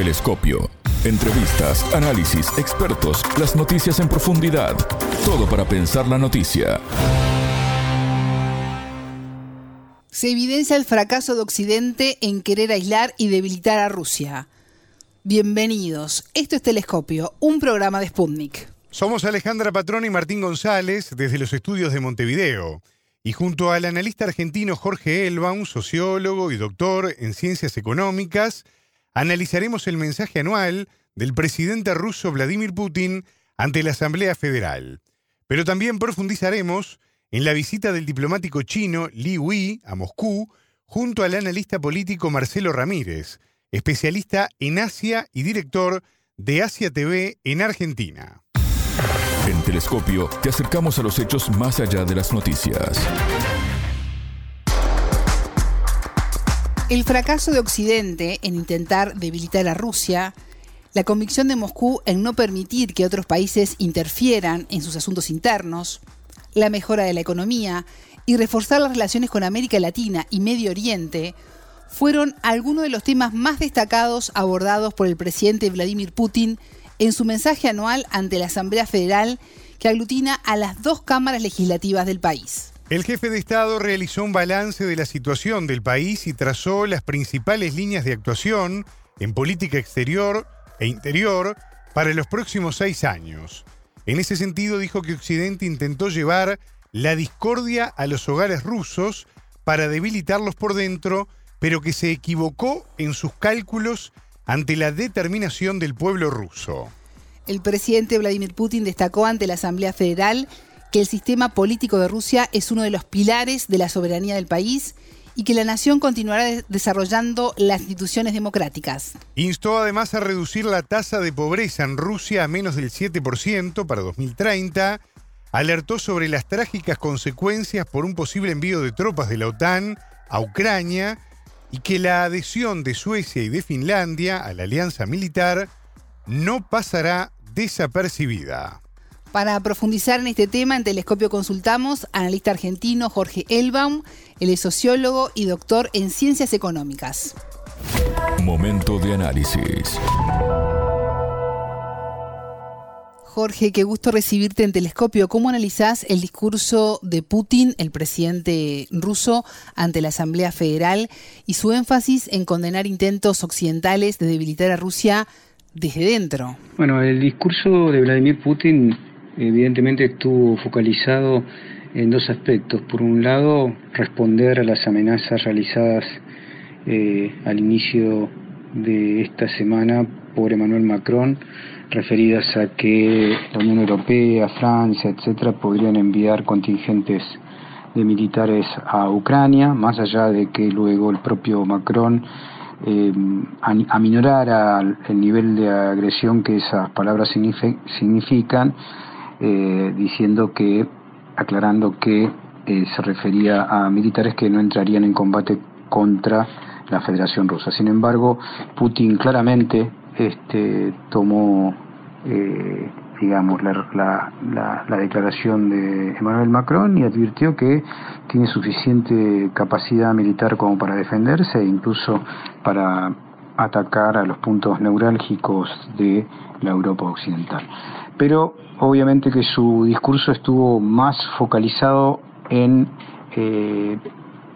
Telescopio. Entrevistas, análisis, expertos, las noticias en profundidad. Todo para pensar la noticia. Se evidencia el fracaso de Occidente en querer aislar y debilitar a Rusia. Bienvenidos. Esto es Telescopio, un programa de Sputnik. Somos Alejandra Patrón y Martín González desde los estudios de Montevideo. Y junto al analista argentino Jorge Elbaum, sociólogo y doctor en ciencias económicas, analizaremos el mensaje anual del presidente ruso Vladimir Putin ante la Asamblea Federal. Pero también profundizaremos en la visita del diplomático chino Li Wei a Moscú junto al analista político Marcelo Ramírez, especialista en Asia y director de Asia TV en Argentina. En Telescopio te acercamos a los hechos más allá de las noticias. El fracaso de Occidente en intentar debilitar a Rusia, la convicción de Moscú en no permitir que otros países interfieran en sus asuntos internos, la mejora de la economía y reforzar las relaciones con América Latina y Medio Oriente fueron algunos de los temas más destacados abordados por el presidente Vladimir Putin en su mensaje anual ante la Asamblea Federal que aglutina a las dos cámaras legislativas del país. El jefe de Estado realizó un balance de la situación del país y trazó las principales líneas de actuación en política exterior e interior para los próximos seis años. En ese sentido dijo que Occidente intentó llevar la discordia a los hogares rusos para debilitarlos por dentro, pero que se equivocó en sus cálculos ante la determinación del pueblo ruso. El presidente Vladimir Putin destacó ante la Asamblea Federal que el sistema político de Rusia es uno de los pilares de la soberanía del país y que la nación continuará desarrollando las instituciones democráticas. Instó además a reducir la tasa de pobreza en Rusia a menos del 7% para 2030, alertó sobre las trágicas consecuencias por un posible envío de tropas de la OTAN a Ucrania y que la adhesión de Suecia y de Finlandia a la alianza militar no pasará desapercibida. Para profundizar en este tema, en Telescopio consultamos al analista argentino Jorge Elbaum, él es sociólogo y doctor en ciencias económicas. Momento de análisis. Jorge, qué gusto recibirte en Telescopio. ¿Cómo analizás el discurso de Putin, el presidente ruso, ante la Asamblea Federal y su énfasis en condenar intentos occidentales de debilitar a Rusia desde dentro? Bueno, el discurso de Vladimir Putin evidentemente estuvo focalizado en dos aspectos. Por un lado, responder a las amenazas realizadas eh, al inicio de esta semana por Emmanuel Macron referidas a que la Unión Europea, Francia, etcétera, podrían enviar contingentes de militares a Ucrania, más allá de que luego el propio Macron eh, aminorara el nivel de agresión que esas palabras significan, eh, diciendo que, aclarando que eh, se refería a militares que no entrarían en combate contra la Federación Rusa. Sin embargo, Putin claramente este, tomó, eh, digamos, la, la, declaración de Emmanuel Macron y advirtió que tiene suficiente capacidad militar como para defenderse e incluso para atacar a los puntos neurálgicos de la Europa occidental. Pero obviamente que su discurso estuvo más focalizado en eh,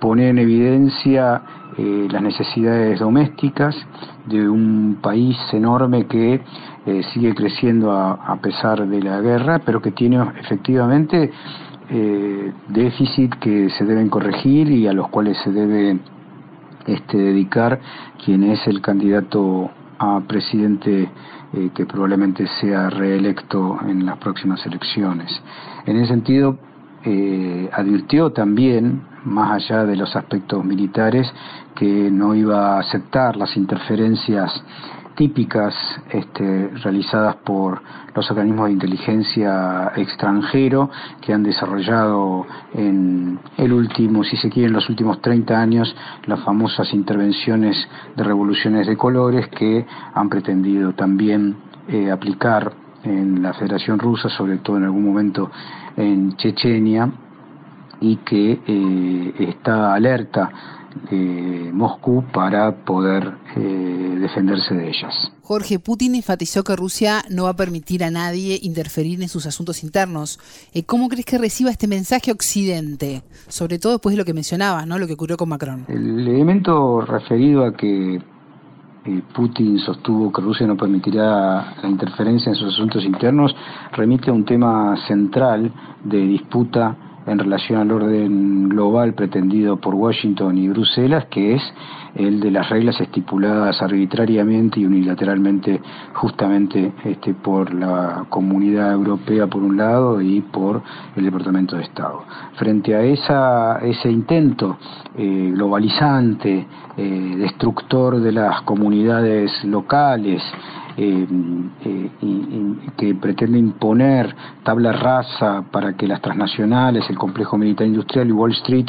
poner en evidencia eh, las necesidades domésticas de un país enorme que eh, sigue creciendo a, pesar de la guerra, pero que tiene efectivamente eh, déficit que se deben corregir y a los cuales se debe este, dedicar quien es el candidato a presidente que probablemente sea reelecto en las próximas elecciones. En ese sentido, advirtió también más allá de los aspectos militares, que no iba a aceptar las interferencias típicas este, realizadas por los organismos de inteligencia extranjero que han desarrollado en el último, si se quiere, en los últimos 30 años las famosas intervenciones de revoluciones de colores que han pretendido también eh, aplicar en la Federación Rusa, sobre todo en algún momento en Chechenia, y que eh, está alerta eh, Moscú para poder eh, defenderse de ellas. Jorge Putin enfatizó que Rusia no va a permitir a nadie interferir en sus asuntos internos. Eh, ¿Cómo crees que reciba este mensaje Occidente? Sobre todo después de lo que mencionabas, ¿no? lo que ocurrió con Macron. El elemento referido a que Putin sostuvo que Rusia no permitirá la interferencia en sus asuntos internos remite a un tema central de disputa en relación al orden global pretendido por Washington y Bruselas, que es el de las reglas estipuladas arbitrariamente y unilateralmente justamente este, por la Comunidad Europea por un lado y por el Departamento de Estado. Frente a esa, ese intento eh, globalizante, eh, destructor de las comunidades locales, eh, eh, que pretende imponer tabla rasa para que las transnacionales, el complejo militar industrial y Wall Street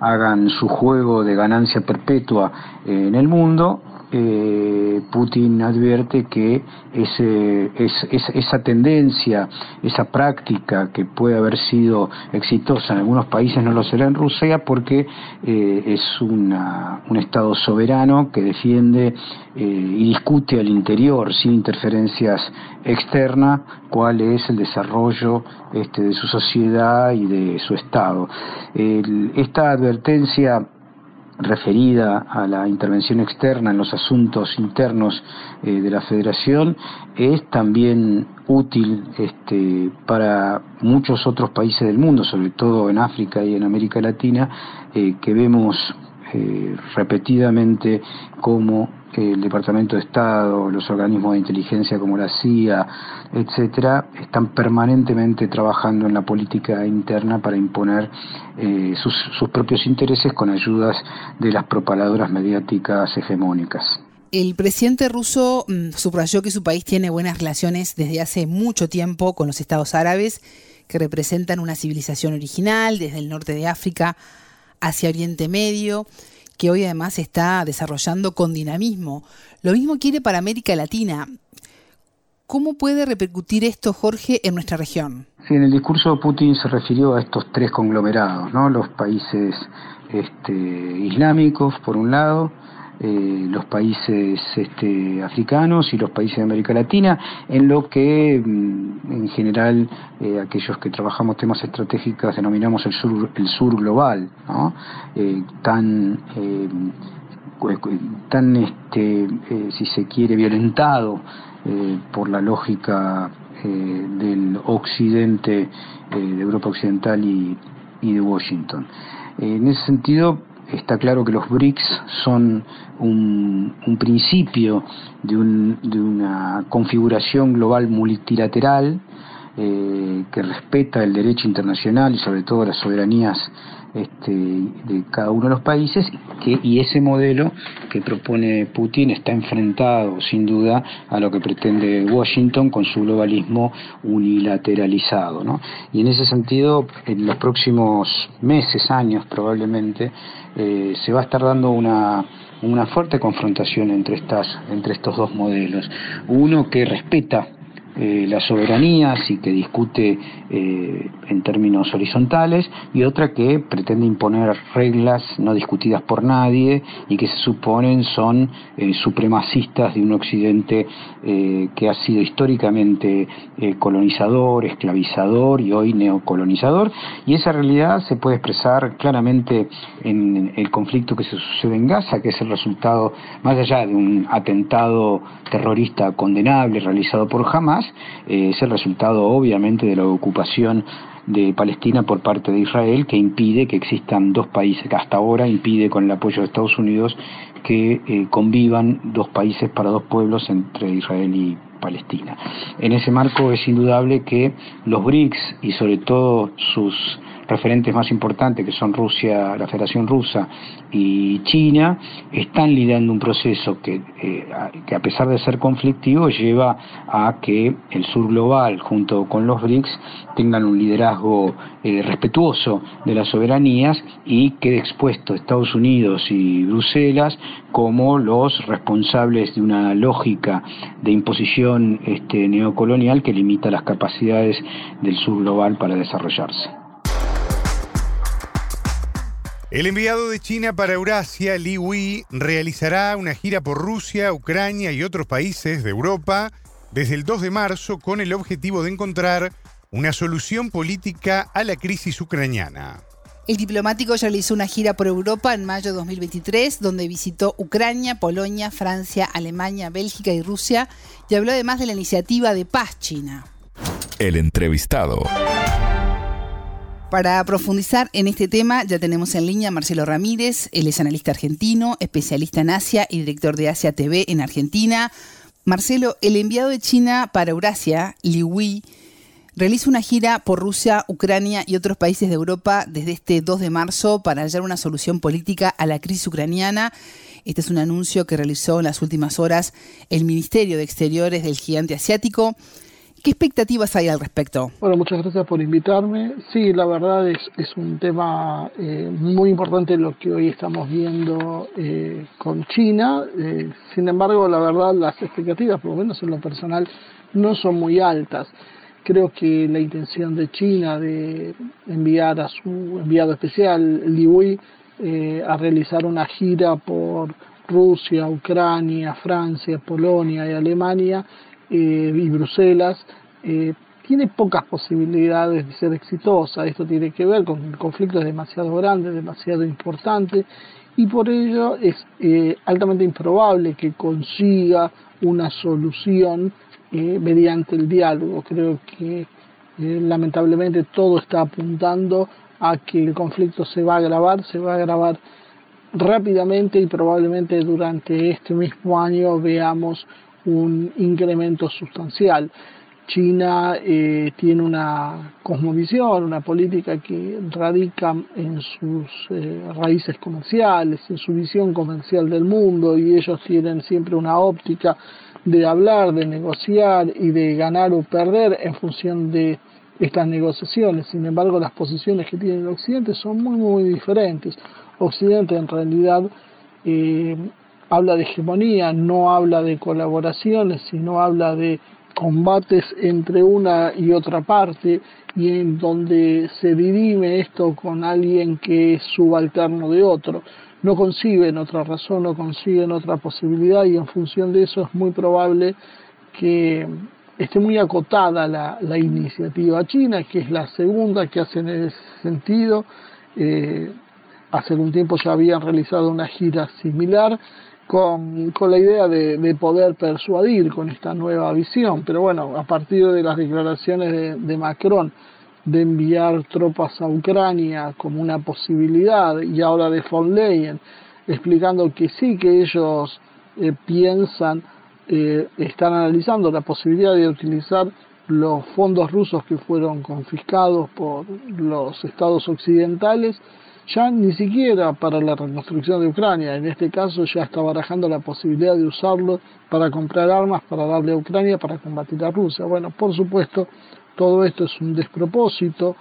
hagan su juego de ganancia perpetua en el mundo, Putin advierte que esa tendencia, esa práctica que puede haber sido exitosa en algunos países no lo será en Rusia porque eh, es una, un Estado soberano que defiende eh, y discute al interior sin interferencias externas cuál es el desarrollo este, de su sociedad y de su Estado. esta advertencia referida a la intervención externa en los asuntos internos eh, de la Federación es también útil este, para muchos otros países del mundo, sobre todo en África y en América Latina, eh, que vemos eh, repetidamente cómo el Departamento de Estado, los organismos de inteligencia como la CIA, etcétera, están permanentemente trabajando en la política interna para imponer eh, sus, propios intereses con ayudas de las propaladoras mediáticas hegemónicas. El presidente ruso mm, subrayó que su país tiene buenas relaciones desde hace mucho tiempo con los estados árabes, que representan una civilización original desde el norte de África hacia Oriente Medio que hoy además está desarrollando con dinamismo. Lo mismo quiere para América Latina. ¿Cómo puede repercutir esto, Jorge, en nuestra región? Sí, en el discurso Putin se refirió a estos tres conglomerados, ¿no? Los países este, islámicos, por un lado, eh, los países este, africanos y los países de América Latina, en lo que mm, en general eh, aquellos que trabajamos temas estratégicos denominamos el sur, el sur global. Eh, tan tan este, si se quiere violentado por la lógica del occidente de Europa occidental y de Washington en ese sentido está claro que los BRICS son un, principio de, una configuración global multilateral eh, que respeta el derecho internacional y sobre todo las soberanías este, de cada uno de los países y ese modelo que propone Putin está enfrentado sin duda a lo que pretende Washington con su globalismo unilateralizado. ¿no? Y en ese sentido, en los próximos meses, años probablemente, eh, se va a estar dando una, una fuerte confrontación entre, estas, entre estos dos modelos. Uno que respeta eh, las soberanías y que discute eh, en términos horizontales y otra que pretende imponer reglas no discutidas por nadie y que se suponen son eh, supremacistas de un occidente que ha sido históricamente colonizador, esclavizador y hoy neocolonizador. Y esa realidad se puede expresar claramente en el conflicto que se sucede en Gaza que es el resultado más allá de un atentado terrorista condenable realizado por Hamas eh, es el resultado obviamente de la ocupación de Palestina por parte de Israel que impide que existan dos países, que hasta ahora impide con el apoyo de Estados Unidos que eh, convivan dos países para dos pueblos entre Israel y Palestina. En ese marco es indudable que los BRICS y sobre todo sus referentes más importantes, que son Rusia, la Federación Rusa y China, están liderando un proceso que, eh, que a pesar de ser conflictivo lleva a que el sur global, junto con los BRICS, tengan un liderazgo eh, respetuoso de las soberanías y quede expuesto Estados Unidos y Bruselas como los responsables de una lógica de imposición este, neocolonial que limita las capacidades del sur global para desarrollarse. El enviado de China para Eurasia, Li Wei, realizará una gira por Rusia, Ucrania y otros países de Europa desde el 2 de marzo con el objetivo de encontrar una solución política a la crisis ucraniana. El diplomático ya realizó una gira por Europa en mayo de 2023, donde visitó Ucrania, Polonia, Francia, Alemania, Bélgica y Rusia, y habló además de la iniciativa de paz china. El entrevistado. Para profundizar en este tema ya tenemos en línea a Marcelo Ramírez, él es analista argentino, especialista en Asia y director de Asia TV en Argentina. Marcelo, el enviado de China para Eurasia, Li Wei, realiza una gira por Rusia, Ucrania y otros países de Europa desde este 2 de marzo para hallar una solución política a la crisis ucraniana. Este es un anuncio que realizó en las últimas horas el Ministerio de Exteriores del gigante asiático. ¿Qué expectativas hay al respecto? Bueno, muchas gracias por invitarme. Sí, la verdad es, un tema eh, muy importante lo que hoy estamos viendo eh, con China. Eh, sin embargo, la verdad, las expectativas, por lo menos en lo personal, no son muy altas. Creo que la intención de China de enviar a su enviado especial, Li Wei, eh, a realizar una gira por Rusia, Ucrania, Francia, Polonia y Alemania eh, y Bruselas, eh, tiene pocas posibilidades de ser exitosa. Esto tiene que ver con el conflicto es demasiado grande, demasiado importante, y por ello es altamente improbable que consiga una solución eh, mediante el diálogo. Creo que eh, lamentablemente todo está apuntando a que el conflicto se va a agravar, se va a agravar rápidamente y probablemente durante este mismo año veamos un incremento sustancial. China eh, tiene una cosmovisión, una política que radica en sus raíces comerciales, en su visión comercial del mundo y ellos tienen siempre una óptica de hablar, de negociar y de ganar o perder en función de estas negociaciones. Sin embargo, las posiciones que tiene el Occidente son muy, muy diferentes. Occidente en realidad eh, habla de hegemonía, no habla de colaboraciones, sino habla de combates entre una y otra parte y en donde se dirime esto con alguien que es subalterno de otro no conciben otra razón, no consiguen otra posibilidad y en función de eso es muy probable que esté muy acotada la, iniciativa china, que es la segunda que hace en ese sentido. Eh, hace un tiempo ya habían realizado una gira similar con, la idea de, poder persuadir con esta nueva visión, pero bueno, a partir de las declaraciones de, de Macron, de enviar tropas a Ucrania como una posibilidad y ahora de von Leyen explicando que sí que ellos eh, piensan, eh, están analizando la posibilidad de utilizar los fondos rusos que fueron confiscados por los estados occidentales, ya ni siquiera para la reconstrucción de Ucrania, en este caso ya está barajando la posibilidad de usarlo para comprar armas, para darle a Ucrania, para combatir a Rusia. Bueno, por supuesto, todo esto es un despropósito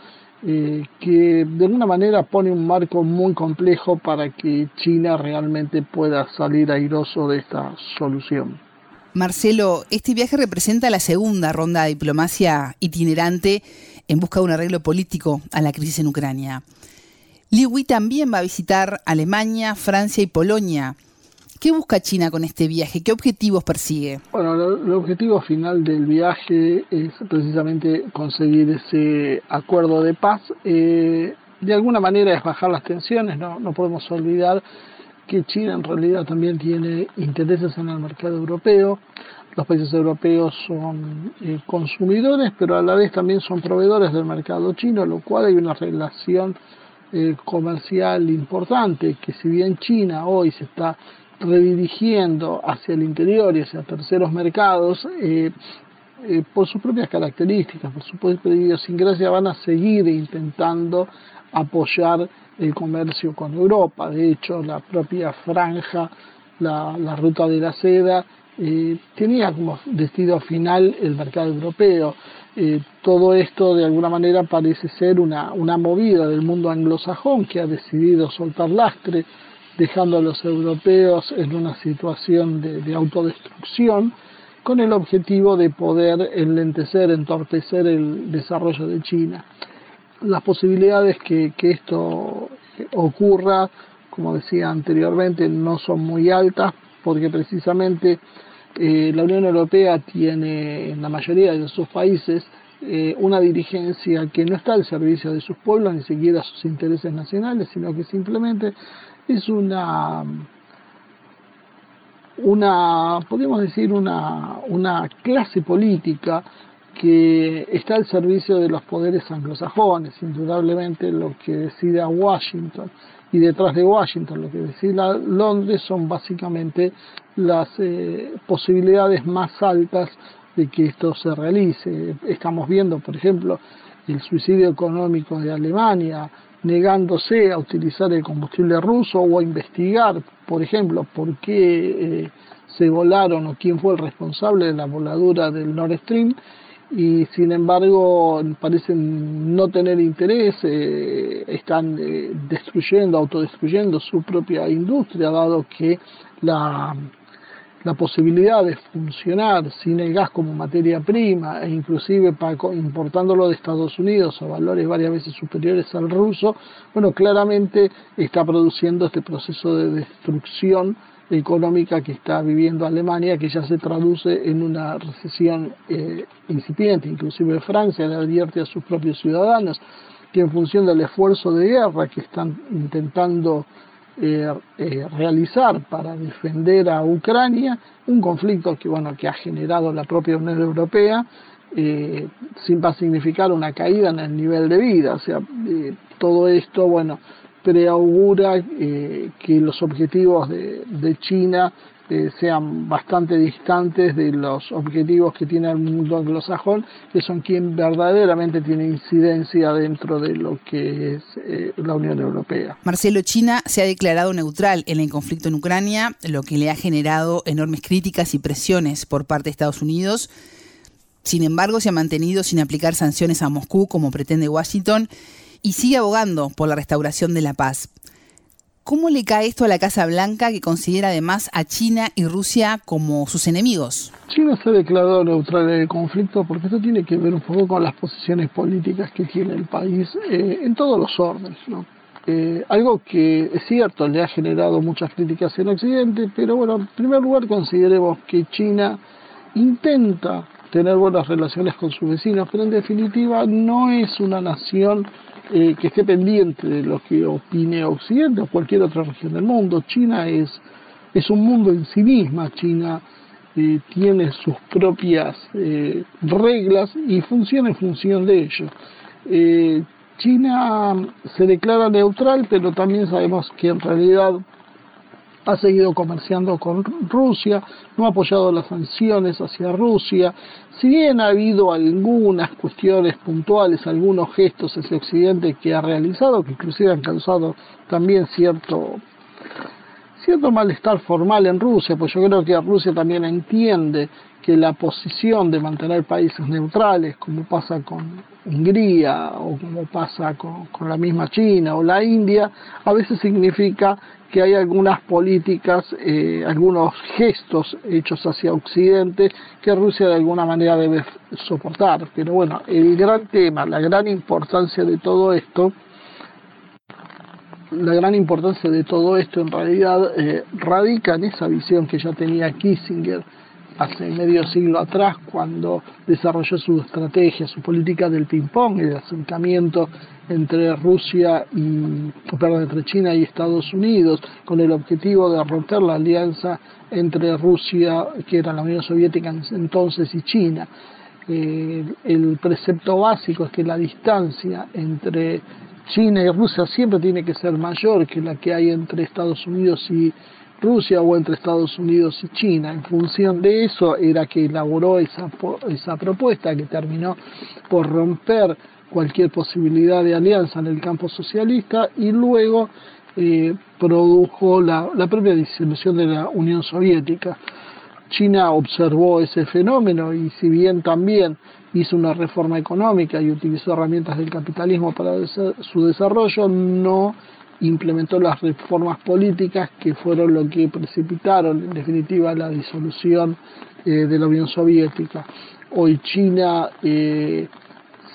eh, que de alguna manera pone un marco muy complejo para que China realmente pueda salir airoso de esta solución. Marcelo, este viaje representa la segunda ronda de diplomacia itinerante en busca de un arreglo político a la crisis en Ucrania. Liu también va a visitar Alemania, Francia y Polonia ¿Qué busca China con este viaje? ¿Qué objetivos persigue? Bueno, el objetivo final del viaje es precisamente conseguir ese acuerdo de paz. Eh, de alguna manera es bajar las tensiones, no, no podemos olvidar que China en realidad también tiene intereses en el mercado europeo. Los países europeos son eh, consumidores, pero a la vez también son proveedores del mercado chino, lo cual hay una relación eh, comercial importante, que si bien China hoy se está redirigiendo hacia el interior y hacia terceros mercados, eh, eh, por sus propias características, por su propia idiosincrasia, van a seguir intentando apoyar el comercio con Europa. De hecho, la propia franja, la, ruta de la seda, eh, tenía como destino final el mercado europeo. todo esto de alguna manera parece ser una, una movida del mundo anglosajón que ha decidido soltar lastre dejando a los europeos en una situación de, autodestrucción con el objetivo de poder enlentecer, entorpecer el desarrollo de China. Las posibilidades que, esto ocurra, como decía anteriormente, no son muy altas porque precisamente eh, la Unión Europea tiene en la mayoría de sus países eh, una dirigencia que no está al servicio de sus pueblos, ni siquiera sus intereses nacionales, sino que simplemente es una una, podríamos decir, una, una clase política que está al servicio de los poderes anglosajones, indudablemente lo que decida Washington y detrás de Washington lo que decida Londres son básicamente las eh, posibilidades más altas de que esto se realice. Estamos viendo, por ejemplo, el suicidio económico de Alemania, negándose a utilizar el combustible ruso o a investigar, por ejemplo, por qué eh, se volaron o quién fue el responsable de la voladura del Nord Stream y sin embargo parecen no tener interés, eh, están eh, destruyendo, autodestruyendo su propia industria, dado que la la posibilidad de funcionar sin el gas como materia prima e inclusive importándolo de Estados Unidos a valores varias veces superiores al ruso, bueno, claramente está produciendo este proceso de destrucción económica que está viviendo Alemania, que ya se traduce en una recesión eh, incipiente. Inclusive Francia le advierte a sus propios ciudadanos que en función del esfuerzo de guerra que están intentando eh, eh, realizar para defender a Ucrania, un conflicto que, bueno, que ha generado la propia Unión Europea, eh, va a significar una caída en el nivel de vida. O sea, eh, todo esto, bueno, preaugura que los objetivos de, de China eh, sean bastante distantes de los objetivos que tiene el mundo anglosajón, que son quien verdaderamente tiene incidencia dentro de lo que es eh, la Unión Europea. Marcelo, China se ha declarado neutral en el conflicto en Ucrania, lo que le ha generado enormes críticas y presiones por parte de Estados Unidos. Sin embargo, se ha mantenido sin aplicar sanciones a Moscú como pretende Washington y sigue abogando por la restauración de la paz. ¿Cómo le cae esto a la Casa Blanca, que considera además a China y Rusia como sus enemigos? China se ha declarado neutral en el conflicto porque esto tiene que ver un poco con las posiciones políticas que tiene el país eh, en todos los órdenes. Eh, algo que es cierto, le ha generado muchas críticas en Occidente, pero bueno, en primer lugar consideremos que China intenta tener buenas relaciones con sus vecinos, pero en definitiva no es una nación eh, que esté pendiente de lo que opine Occidente o cualquier otra región del mundo. China es, es un mundo en sí misma, China eh, tiene sus propias eh, reglas y funciona en función de ello. China se declara neutral, pero también sabemos que en realidad ha seguido comerciando con Rusia, no ha apoyado las sanciones hacia Rusia, si bien ha habido algunas cuestiones puntuales, algunos gestos hacia Occidente que ha realizado, que inclusive han causado también cierto cierto malestar formal en Rusia, pues yo creo que Rusia también entiende que la posición de mantener países neutrales, como pasa con Hungría o como pasa con, la misma China o la India, a veces significa que hay algunas políticas, eh, algunos gestos hechos hacia Occidente que Rusia de alguna manera debe soportar. Pero bueno, el gran tema, la gran importancia de todo esto, la gran importancia de todo esto en realidad eh, radica en esa visión que ya tenía Kissinger hace medio siglo atrás cuando desarrolló su estrategia, su política del ping-pong, el acercamiento entre Rusia y, perdón, entre China y Estados Unidos, con el objetivo de romper la alianza entre Rusia, que era la Unión Soviética entonces, y China. Eh, el precepto básico es que la distancia entre China y Rusia siempre tiene que ser mayor que la que hay entre Estados Unidos y Rusia o entre Estados Unidos y China. En función de eso era que elaboró esa, esa propuesta que terminó por romper cualquier posibilidad de alianza en el campo socialista y luego eh, produjo la, la propia disolución de la Unión Soviética. China observó ese fenómeno y si bien también hizo una reforma económica y utilizó herramientas del capitalismo para su desarrollo, no implementó las reformas políticas que fueron lo que precipitaron en definitiva la disolución eh, de la Unión Soviética. Hoy China eh,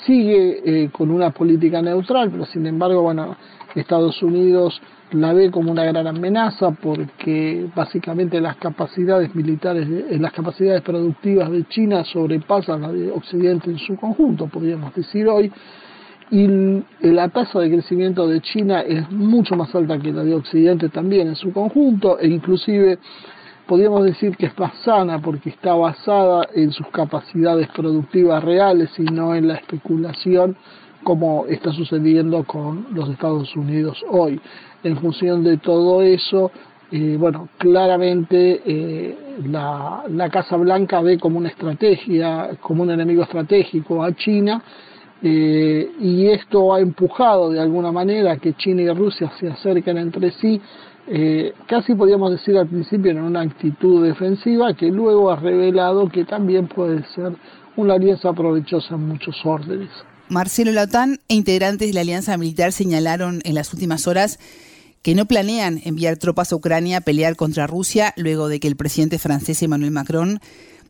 sigue eh, con una política neutral, pero sin embargo, bueno, Estados Unidos la ve como una gran amenaza porque básicamente las capacidades militares, eh, las capacidades productivas de China sobrepasan las de Occidente en su conjunto, podríamos decir hoy, y la tasa de crecimiento de China es mucho más alta que la de Occidente también en su conjunto, e inclusive podríamos decir que es más sana porque está basada en sus capacidades productivas reales y no en la especulación como está sucediendo con los Estados Unidos hoy. En función de todo eso, eh, bueno, claramente eh, la, la, Casa Blanca ve como una estrategia, como un enemigo estratégico a China, eh, y esto ha empujado de alguna manera que China y Rusia se acerquen entre sí, casi podríamos decir al principio en una actitud defensiva, que luego ha revelado que también puede ser una alianza provechosa en muchos órdenes. Marcelo, la OTAN e integrantes de la alianza militar señalaron en las últimas horas que no planean enviar tropas a Ucrania a pelear contra Rusia luego de que el presidente francés Emmanuel Macron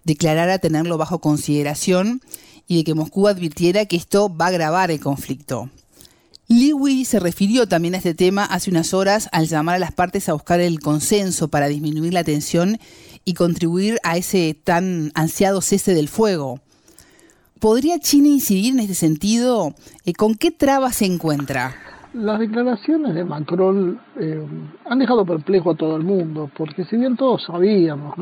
declarara tenerlo bajo consideración y de que Moscú advirtiera que esto va a agravar el conflicto. Liwi se refirió también a este tema hace unas horas al llamar a las partes a buscar el consenso para disminuir la tensión y contribuir a ese tan ansiado cese del fuego. ¿Podría China incidir en este sentido? Eh, ¿Con qué trabas se encuentra? Las declaraciones de Macron eh, han dejado perplejo a todo el mundo, porque si bien todos sabíamos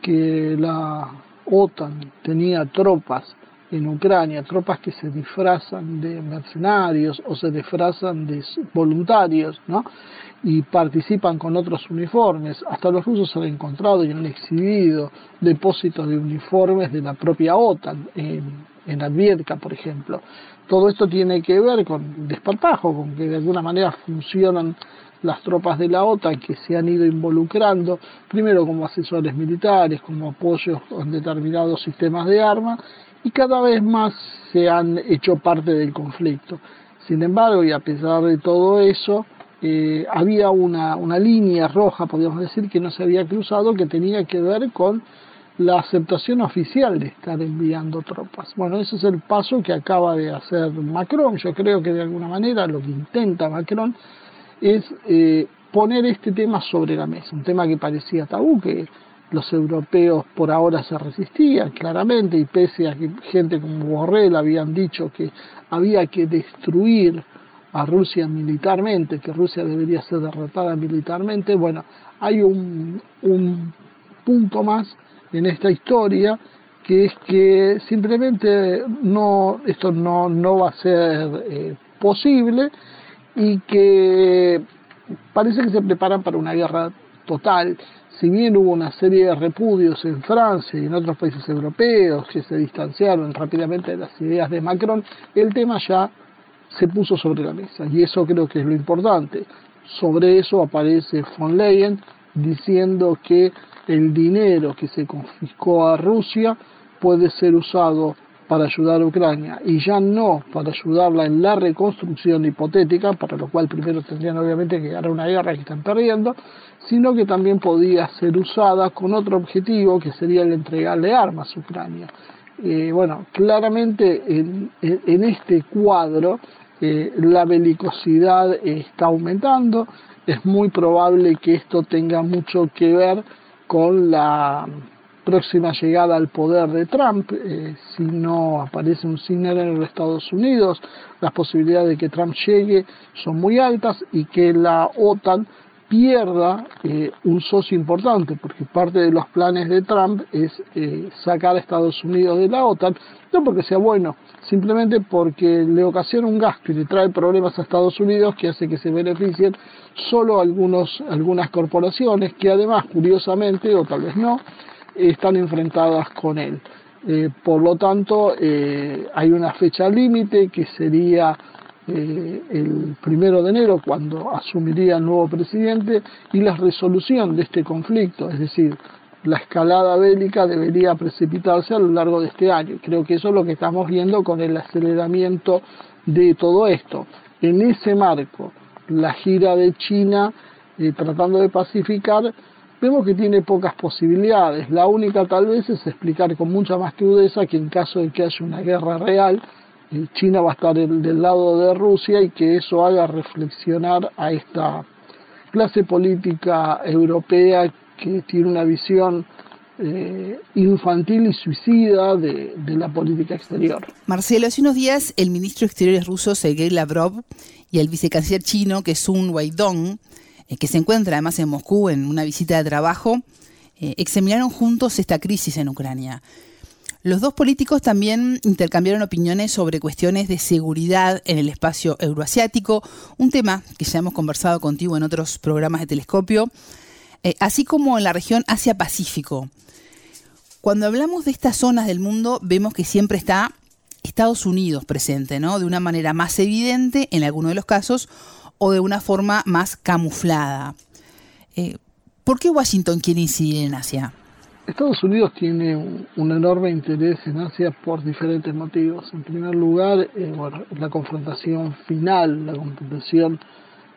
que la OTAN tenía tropas en Ucrania, tropas que se disfrazan de mercenarios o se disfrazan de voluntarios, ¿no? y participan con otros uniformes. Hasta los rusos han encontrado y han exhibido depósitos de uniformes de la propia OTAN en, en Advierka, por ejemplo. Todo esto tiene que ver con desparpajo, con que de alguna manera funcionan las tropas de la OTAN que se han ido involucrando, primero como asesores militares, como apoyos en determinados sistemas de armas, y cada vez más se han hecho parte del conflicto. Sin embargo, y a pesar de todo eso, eh, había una, una línea roja, podríamos decir, que no se había cruzado, que tenía que ver con la aceptación oficial de estar enviando tropas. Bueno, ese es el paso que acaba de hacer Macron. Yo creo que de alguna manera lo que intenta Macron es eh, poner este tema sobre la mesa, un tema que parecía tabú, que los europeos por ahora se resistían claramente y pese a que gente como Borrell habían dicho que había que destruir a Rusia militarmente, que Rusia debería ser derrotada militarmente, bueno, hay un, un punto más en esta historia que es que simplemente no esto no, no va a ser eh, posible y que parece que se preparan para una guerra total. Si bien hubo una serie de repudios en Francia y en otros países europeos que se distanciaron rápidamente de las ideas de Macron, el tema ya se puso sobre la mesa y eso creo que es lo importante. Sobre eso aparece von Leyen diciendo que el dinero que se confiscó a Rusia puede ser usado para ayudar a Ucrania y ya no para ayudarla en la reconstrucción hipotética, para lo cual primero tendrían obviamente que ganar una guerra que están perdiendo, sino que también podía ser usada con otro objetivo que sería el entregarle armas a Ucrania. Eh, bueno, claramente en, este cuadro eh, la belicosidad está aumentando, es muy probable que esto tenga mucho que ver con la próxima llegada al poder de Trump, eh, si no aparece un signo en los Estados Unidos, las posibilidades de que Trump llegue son muy altas y que la OTAN pierda eh, un socio importante, porque parte de los planes de Trump es eh, sacar a Estados Unidos de la OTAN, porque sea bueno, simplemente porque le ocasiona un gasto y le trae problemas a Estados Unidos que hace que se beneficien solo algunos, algunas corporaciones que además, curiosamente, o tal vez no, están enfrentadas con él. Eh, por lo tanto, hay una fecha límite que sería eh, el primero de enero, cuando asumiría el nuevo presidente, y la resolución de este conflicto, es decir, la escalada bélica debería precipitarse a lo largo de este año. Creo que eso es lo que estamos viendo con el aceleramiento de todo esto. En ese marco, la gira de China eh, tratando de pacificar, vemos que tiene pocas posibilidades. La única tal vez es explicar con mucha más crudeza que en caso de que haya una guerra real, China va a estar del lado de Rusia y que eso haga reflexionar a esta clase política europea que tiene una visión eh, infantil y suicida de, la política exterior. Marcelo, hace unos días el ministro de Exteriores ruso Sergei Lavrov y el vicecanciller chino, que es un Weidong, eh, que se encuentra además en Moscú en una visita de trabajo, eh, examinaron juntos esta crisis en Ucrania. Los dos políticos también intercambiaron opiniones sobre cuestiones de seguridad en el espacio euroasiático, un tema que ya hemos conversado contigo en otros programas de telescopio, así como en la región Asia-Pacífico. Cuando hablamos de estas zonas del mundo, vemos que siempre está Estados Unidos presente, ¿no? De una manera más evidente en algunos de los casos o de una forma más camuflada. Eh, ¿Por qué Washington quiere incidir en Asia? Estados Unidos tiene un, enorme interés en Asia por diferentes motivos. En primer lugar, eh, la confrontación final, la confrontación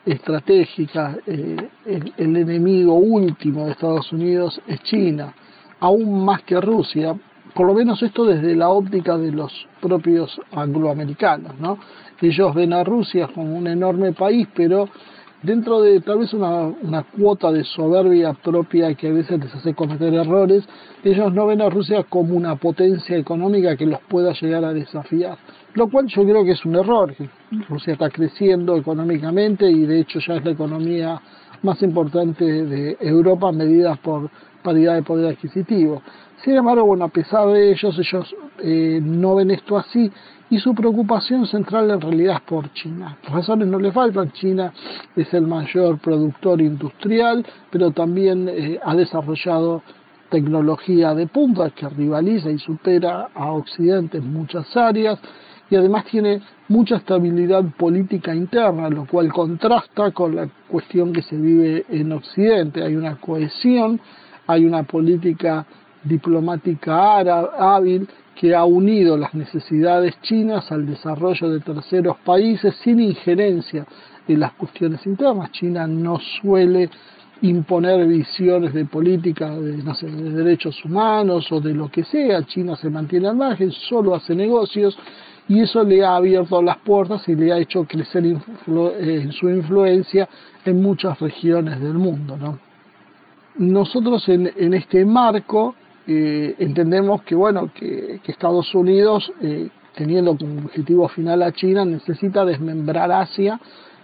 estratégica, eh, el, el enemigo último de Estados Unidos es China aún más que Rusia, por lo menos esto desde la óptica de los propios angloamericanos, ¿no? Ellos ven a Rusia como un enorme país, pero dentro de tal vez una, una, cuota de soberbia propia que a veces les hace cometer errores, ellos no ven a Rusia como una potencia económica que los pueda llegar a desafiar. Lo cual yo creo que es un error. Rusia está creciendo económicamente y de hecho ya es la economía más importante de Europa medida por paridad de poder adquisitivo. Sin embargo, bueno, a pesar de ellos, ellos eh, no ven esto así y su preocupación central en realidad es por China. razones no le faltan, China es el mayor productor industrial, pero también eh, ha desarrollado tecnología de punta que rivaliza y supera a Occidente en muchas áreas y además tiene mucha estabilidad política interna, lo cual contrasta con la cuestión que se vive en Occidente. Hay una cohesión hay una política diplomática hábil que ha unido las necesidades chinas al desarrollo de terceros países sin injerencia en las cuestiones internas. China no suele imponer visiones de política de derechos humanos o de lo que sea. China se mantiene al margen, solo hace negocios y eso le ha abierto las puertas y le ha hecho crecer eh, su influencia en muchas regiones del mundo. ¿no? nosotros en, en este marco eh, entendemos que bueno que, Estados Unidos eh, teniendo como objetivo final a China necesita desmembrar Asia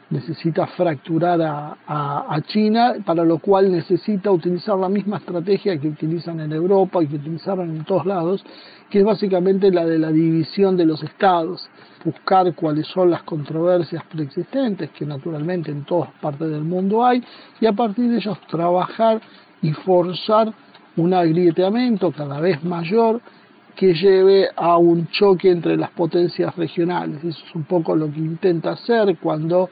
necesita fracturar a, a, China, para lo cual necesita utilizar la misma estrategia que utilizan en Europa y que utilizaron en todos lados, que es básicamente la de la división de los estados, buscar cuáles son las controversias preexistentes, que naturalmente en todas partes del mundo hay, y a partir de ellos trabajar y forzar un agrieteamiento cada vez mayor que lleve a un choque entre las potencias regionales. Eso es un poco lo que intenta hacer cuando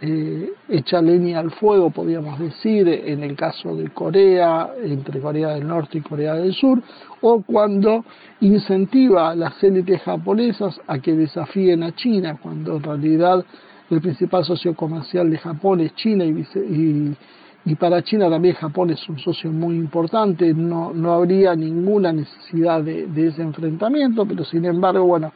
eh, echa leña al fuego, podríamos decir, en el caso de Corea, entre Corea del Norte y Corea del Sur, o cuando incentiva a las élites japonesas a que desafíen a China, cuando en realidad el principal socio comercial de Japón es China y, y y para China también Japón es un socio muy importante, no, no habría ninguna necesidad de, ese enfrentamiento, pero sin embargo, bueno,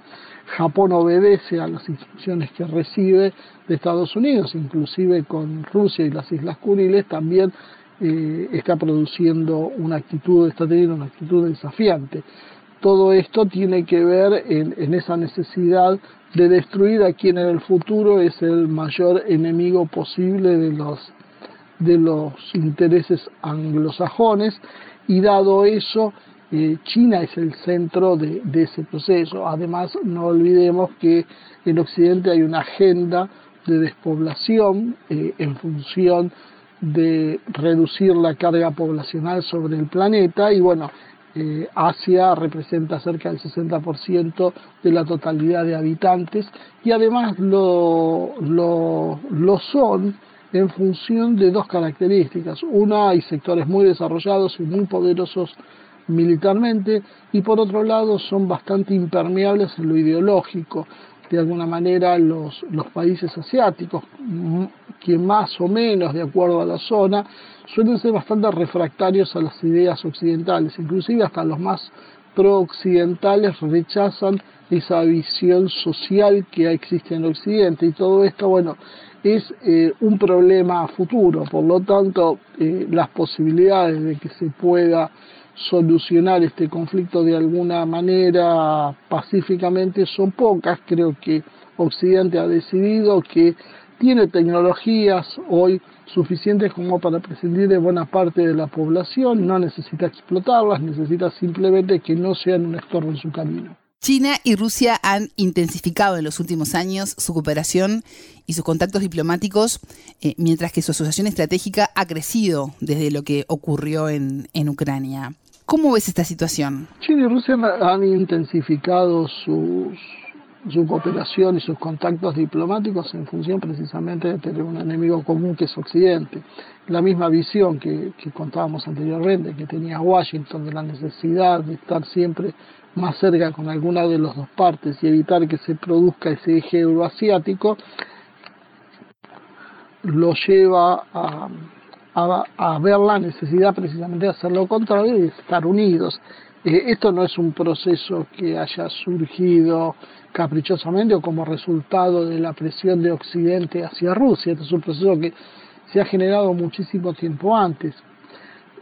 Japón obedece a las instrucciones que recibe de Estados Unidos, inclusive con Rusia y las Islas Kuriles también eh, está produciendo una actitud, está teniendo una actitud desafiante. Todo esto tiene que ver en, en esa necesidad de destruir a quien en el futuro es el mayor enemigo posible de los de los intereses anglosajones y dado eso eh, China es el centro de, ese proceso. Además, no olvidemos que en Occidente hay una agenda de despoblación eh, en función de reducir la carga poblacional sobre el planeta y bueno, eh, Asia representa cerca del 60% de la totalidad de habitantes y además lo, lo, lo son en función de dos características. Una, hay sectores muy desarrollados y muy poderosos militarmente y por otro lado son bastante impermeables en lo ideológico. De alguna manera los, países asiáticos, que más o menos de acuerdo a la zona, suelen ser bastante refractarios a las ideas occidentales, inclusive hasta los más pro-occidentales rechazan esa visión social que existe en Occidente. Y todo esto, bueno, es eh, un problema futuro, por lo tanto, eh, las posibilidades de que se pueda solucionar este conflicto de alguna manera pacíficamente son pocas, creo que Occidente ha decidido que tiene tecnologías hoy suficientes como para prescindir de buena parte de la población, no necesita explotarlas, necesita simplemente que no sean un estorbo en su camino. China y Rusia han intensificado en los últimos años su cooperación y sus contactos diplomáticos, eh, mientras que su asociación estratégica ha crecido desde lo que ocurrió en, en Ucrania. ¿Cómo ves esta situación? China y Rusia han intensificado sus su cooperación y sus contactos diplomáticos en función precisamente de tener un enemigo común que es Occidente. La misma visión que, contábamos anteriormente, que tenía Washington de la necesidad de estar siempre más cerca con alguna de las dos partes y evitar que se produzca ese eje euroasiático, lo lleva a, ver la necesidad precisamente de hacer lo contrario y de estar unidos. Eh, esto no es un proceso que haya surgido caprichosamente o como resultado de la presión de Occidente hacia Rusia. Este es un proceso que se ha generado muchísimo tiempo antes.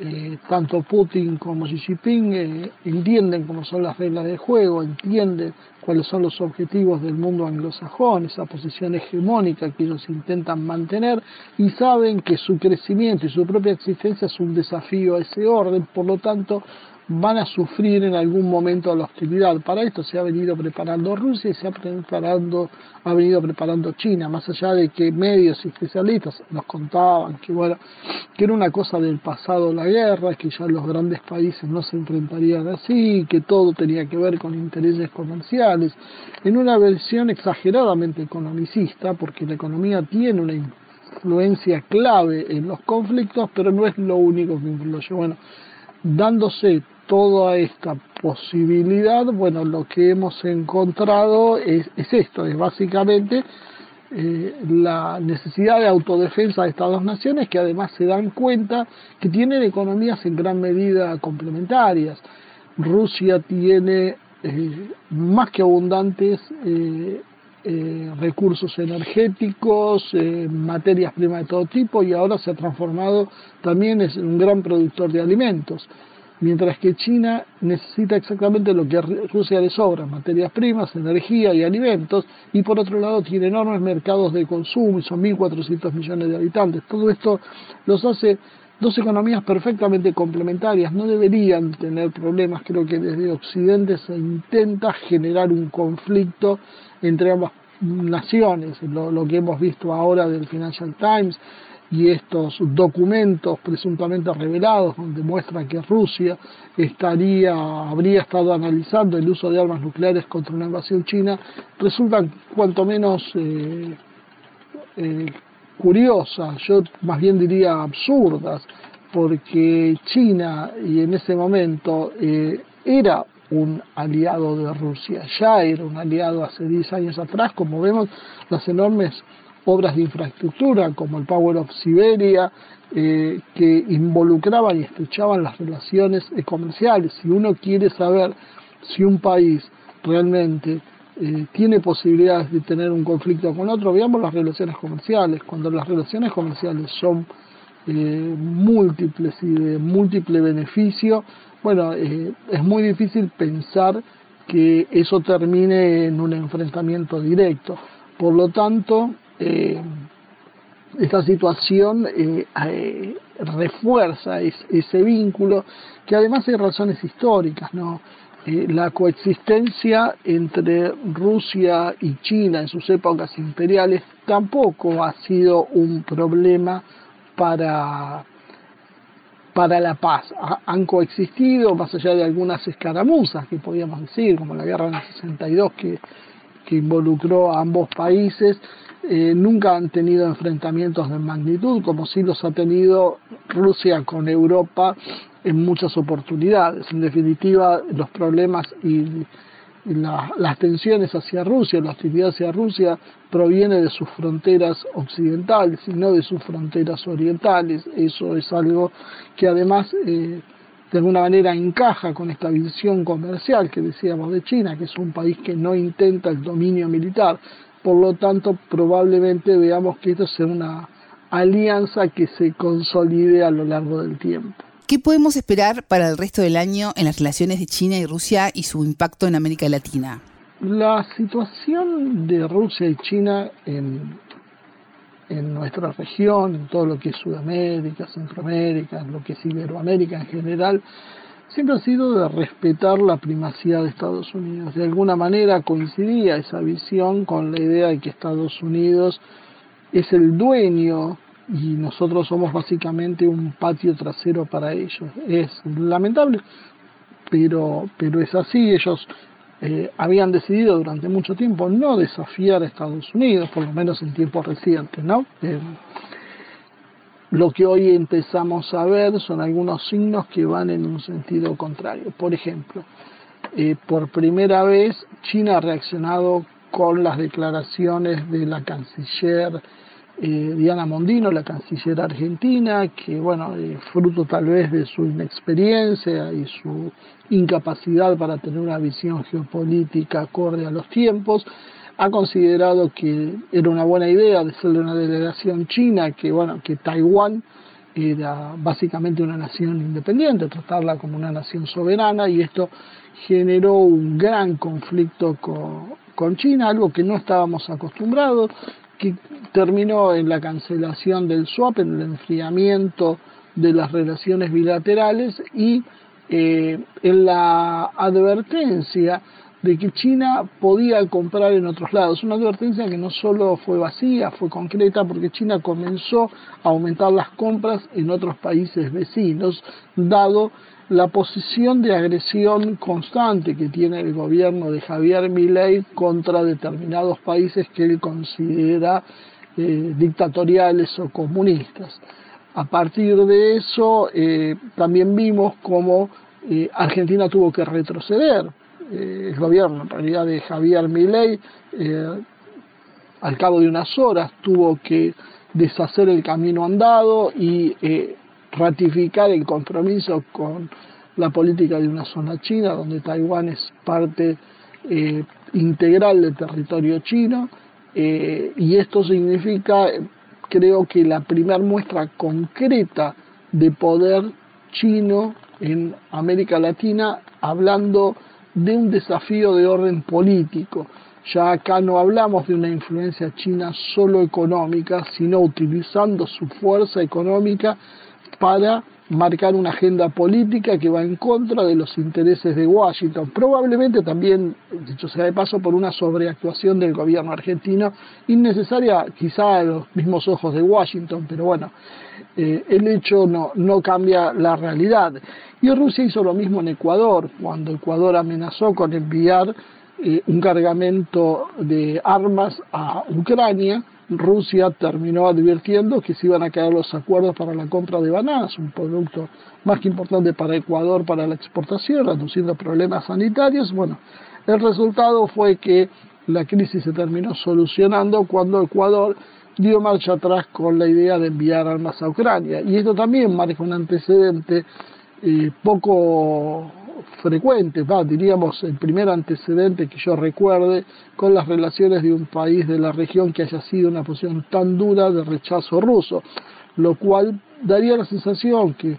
Eh, tanto Putin como Xi Jinping eh, entienden cómo son las reglas de juego, entienden cuáles son los objetivos del mundo anglosajón, esa posición hegemónica que ellos intentan mantener y saben que su crecimiento y su propia existencia es un desafío a ese orden, por lo tanto van a sufrir en algún momento la hostilidad. Para esto se ha venido preparando Rusia y se ha, preparando, ha venido preparando China, más allá de que medios y especialistas nos contaban que, bueno, que era una cosa del pasado la guerra, que ya los grandes países no se enfrentarían así, que todo tenía que ver con intereses comerciales, en una versión exageradamente economicista, porque la economía tiene una influencia clave en los conflictos, pero no es lo único que influye. Bueno, dándose toda esta posibilidad, bueno, lo que hemos encontrado es, esto, es básicamente eh, la necesidad de autodefensa de estas dos naciones que además se dan cuenta que tienen economías en gran medida complementarias. Rusia tiene eh, más que abundantes eh, recursos energéticos, materias primas de todo tipo y ahora se ha transformado también en un gran productor de alimentos mientras que China necesita exactamente lo que Rusia le sobra, materias primas, energía y alimentos, y por otro lado tiene enormes mercados de consumo, y son 1.400 millones de habitantes. Todo esto los hace dos economías perfectamente complementarias, no deberían tener problemas, creo que desde Occidente se intenta generar un conflicto entre ambas naciones, lo, lo que hemos visto ahora del Financial Times, y estos documentos presuntamente revelados donde muestran que Rusia estaría habría estado analizando el uso de armas nucleares contra una invasión china resultan cuanto menos eh, eh, curiosas, yo más bien diría absurdas, porque China y en ese momento eh, era un aliado de Rusia, ya era un aliado hace 10 años atrás, como vemos las enormes obras de infraestructura como el Power of Siberia, eh, que involucraban y estrechaban las relaciones comerciales. Si uno quiere saber si un país realmente eh, tiene posibilidades de tener un conflicto con otro, veamos las relaciones comerciales. Cuando las relaciones comerciales son eh, múltiples y de múltiple beneficio, bueno, es muy difícil pensar que eso termine en un enfrentamiento directo. Por lo tanto, eh, esta situación eh, eh, refuerza ese vínculo, que además hay razones históricas, ¿no? la coexistencia entre Rusia y China en sus épocas imperiales tampoco ha sido un problema para, para la paz. han coexistido, más allá de algunas escaramuzas que podíamos decir, como la guerra del 62 que, que involucró a ambos países, eh, nunca han tenido enfrentamientos de magnitud como sí los ha tenido Rusia con Europa en muchas oportunidades. En definitiva, los problemas y, las tensiones hacia Rusia, la hostilidad hacia Rusia proviene de sus fronteras occidentales y no de sus fronteras orientales. Eso es algo que además eh, de alguna manera encaja con esta visión comercial que decíamos de China, que es un país que no intenta el dominio militar. Por lo tanto, probablemente veamos que esto sea una alianza que se consolide a lo largo del tiempo. ¿Qué podemos esperar para el resto del año en las relaciones de China y Rusia y su impacto en América Latina? La situación de Rusia y China en, en nuestra región, en todo lo que es Sudamérica, Centroamérica, lo que es Iberoamérica en general, siempre ha sido de respetar la primacía de Estados Unidos. De alguna manera coincidía esa visión con la idea de que Estados Unidos es el dueño y nosotros somos básicamente un patio trasero para ellos. Es lamentable, pero, pero es así. Ellos eh, habían decidido durante mucho tiempo no desafiar a Estados Unidos, por lo menos en tiempos recientes, ¿no? Eh, lo que hoy empezamos a ver son algunos signos que van en un sentido contrario. Por ejemplo, eh, por primera vez China ha reaccionado con las declaraciones de la canciller eh, Diana Mondino, la canciller argentina, que bueno, eh, fruto tal vez de su inexperiencia y su incapacidad para tener una visión geopolítica acorde a los tiempos, ha considerado que era una buena idea de hacerle una delegación china, que bueno, que Taiwán era básicamente una nación independiente, tratarla como una nación soberana y esto generó un gran conflicto con, con China, algo que no estábamos acostumbrados que terminó en la cancelación del swap, en el enfriamiento de las relaciones bilaterales y eh, en la advertencia de que China podía comprar en otros lados. Una advertencia que no solo fue vacía, fue concreta, porque China comenzó a aumentar las compras en otros países vecinos, dado la posición de agresión constante que tiene el gobierno de Javier Milei contra determinados países que él considera eh, dictatoriales o comunistas. A partir de eso, eh, también vimos cómo eh, Argentina tuvo que retroceder. El gobierno, en realidad, de Javier Milei, al cabo de unas horas, tuvo que deshacer el camino andado y ratificar el compromiso con la política de una zona china, donde Taiwán es parte eh, integral del territorio chino, eh, y esto significa, creo que la primera muestra concreta de poder chino en América Latina, hablando de un desafío de orden político. Ya acá no hablamos de una influencia china solo económica, sino utilizando su fuerza económica para marcar una agenda política que va en contra de los intereses de Washington, probablemente también, dicho sea de paso, por una sobreactuación del gobierno argentino, innecesaria quizá a los mismos ojos de Washington, pero bueno, eh, el hecho no, no cambia la realidad. Y Rusia hizo lo mismo en Ecuador, cuando Ecuador amenazó con enviar eh, un cargamento de armas a Ucrania, Rusia terminó advirtiendo que se iban a caer los acuerdos para la compra de bananas, un producto más que importante para Ecuador para la exportación, reduciendo problemas sanitarios. Bueno, el resultado fue que la crisis se terminó solucionando cuando Ecuador dio marcha atrás con la idea de enviar armas a Ucrania. Y esto también marca un antecedente eh, poco frecuente, va, diríamos el primer antecedente que yo recuerde con las relaciones de un país de la región que haya sido una posición tan dura de rechazo ruso, lo cual daría la sensación que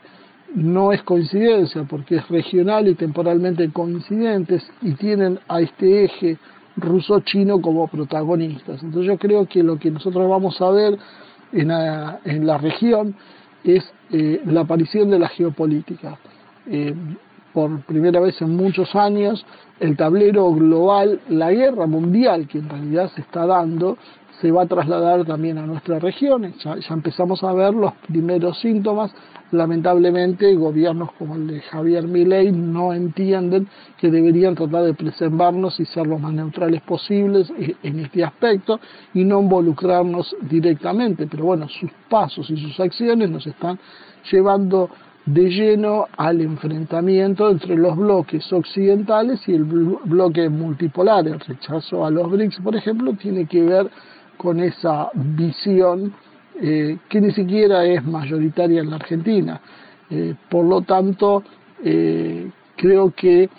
no es coincidencia porque es regional y temporalmente coincidentes y tienen a este eje ruso-chino como protagonistas. Entonces yo creo que lo que nosotros vamos a ver en la, en la región es eh, la aparición de la geopolítica. Eh, por primera vez en muchos años el tablero global, la guerra mundial que en realidad se está dando, se va a trasladar también a nuestra región. Ya, empezamos a ver los primeros síntomas. Lamentablemente, gobiernos como el de Javier Milei no entienden que deberían tratar de preservarnos y ser lo más neutrales posibles en este aspecto y no involucrarnos directamente. Pero bueno, sus pasos y sus acciones nos están llevando de lleno al enfrentamiento entre los bloques occidentales y el bloque multipolar. El rechazo a los BRICS, por ejemplo, tiene que ver con esa visión eh, que ni siquiera es mayoritaria en la Argentina. Eh, por lo tanto, eh, creo que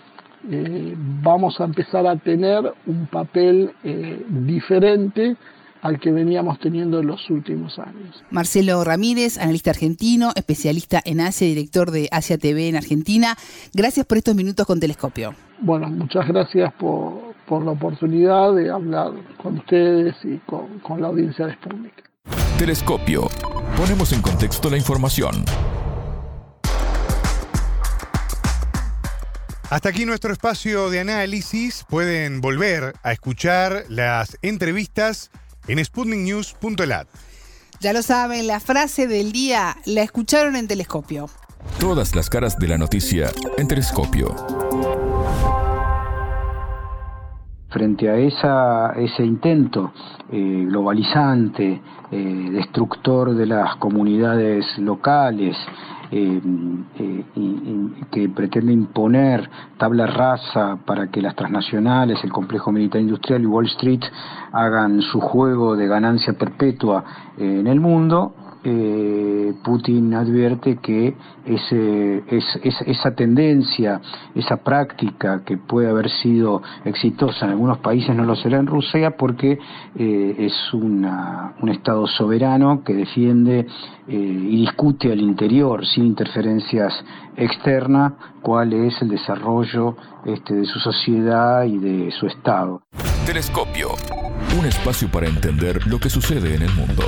vamos a empezar a tener un papel diferente al que veníamos teniendo en los últimos años. Marcelo Ramírez, analista argentino, especialista en Asia, director de Asia TV en Argentina. Gracias por estos minutos con Telescopio. Bueno, muchas gracias por, por la oportunidad de hablar con ustedes y con, con la audiencia de Sputnik. Telescopio. Ponemos en contexto la información. Hasta aquí nuestro espacio de análisis. Pueden volver a escuchar las entrevistas en sputniknews.lat. Ya lo saben, la frase del día la escucharon en Telescopio. Todas las caras de la noticia en Telescopio. Frente a esa, ese intento eh, globalizante, eh, destructor de las comunidades locales, eh, que pretende imponer tabla rasa para que las transnacionales, el complejo militar industrial y Wall Street hagan su juego de ganancia perpetua en el mundo, eh, Putin advierte que esa tendencia, esa práctica que puede haber sido exitosa en algunos países no lo será en Rusia porque eh, es un Estado soberano que defiende eh, y discute al interior sin interferencias externas cuál es el desarrollo este, de su sociedad y de su Estado. Telescopio, un espacio para entender lo que sucede en el mundo.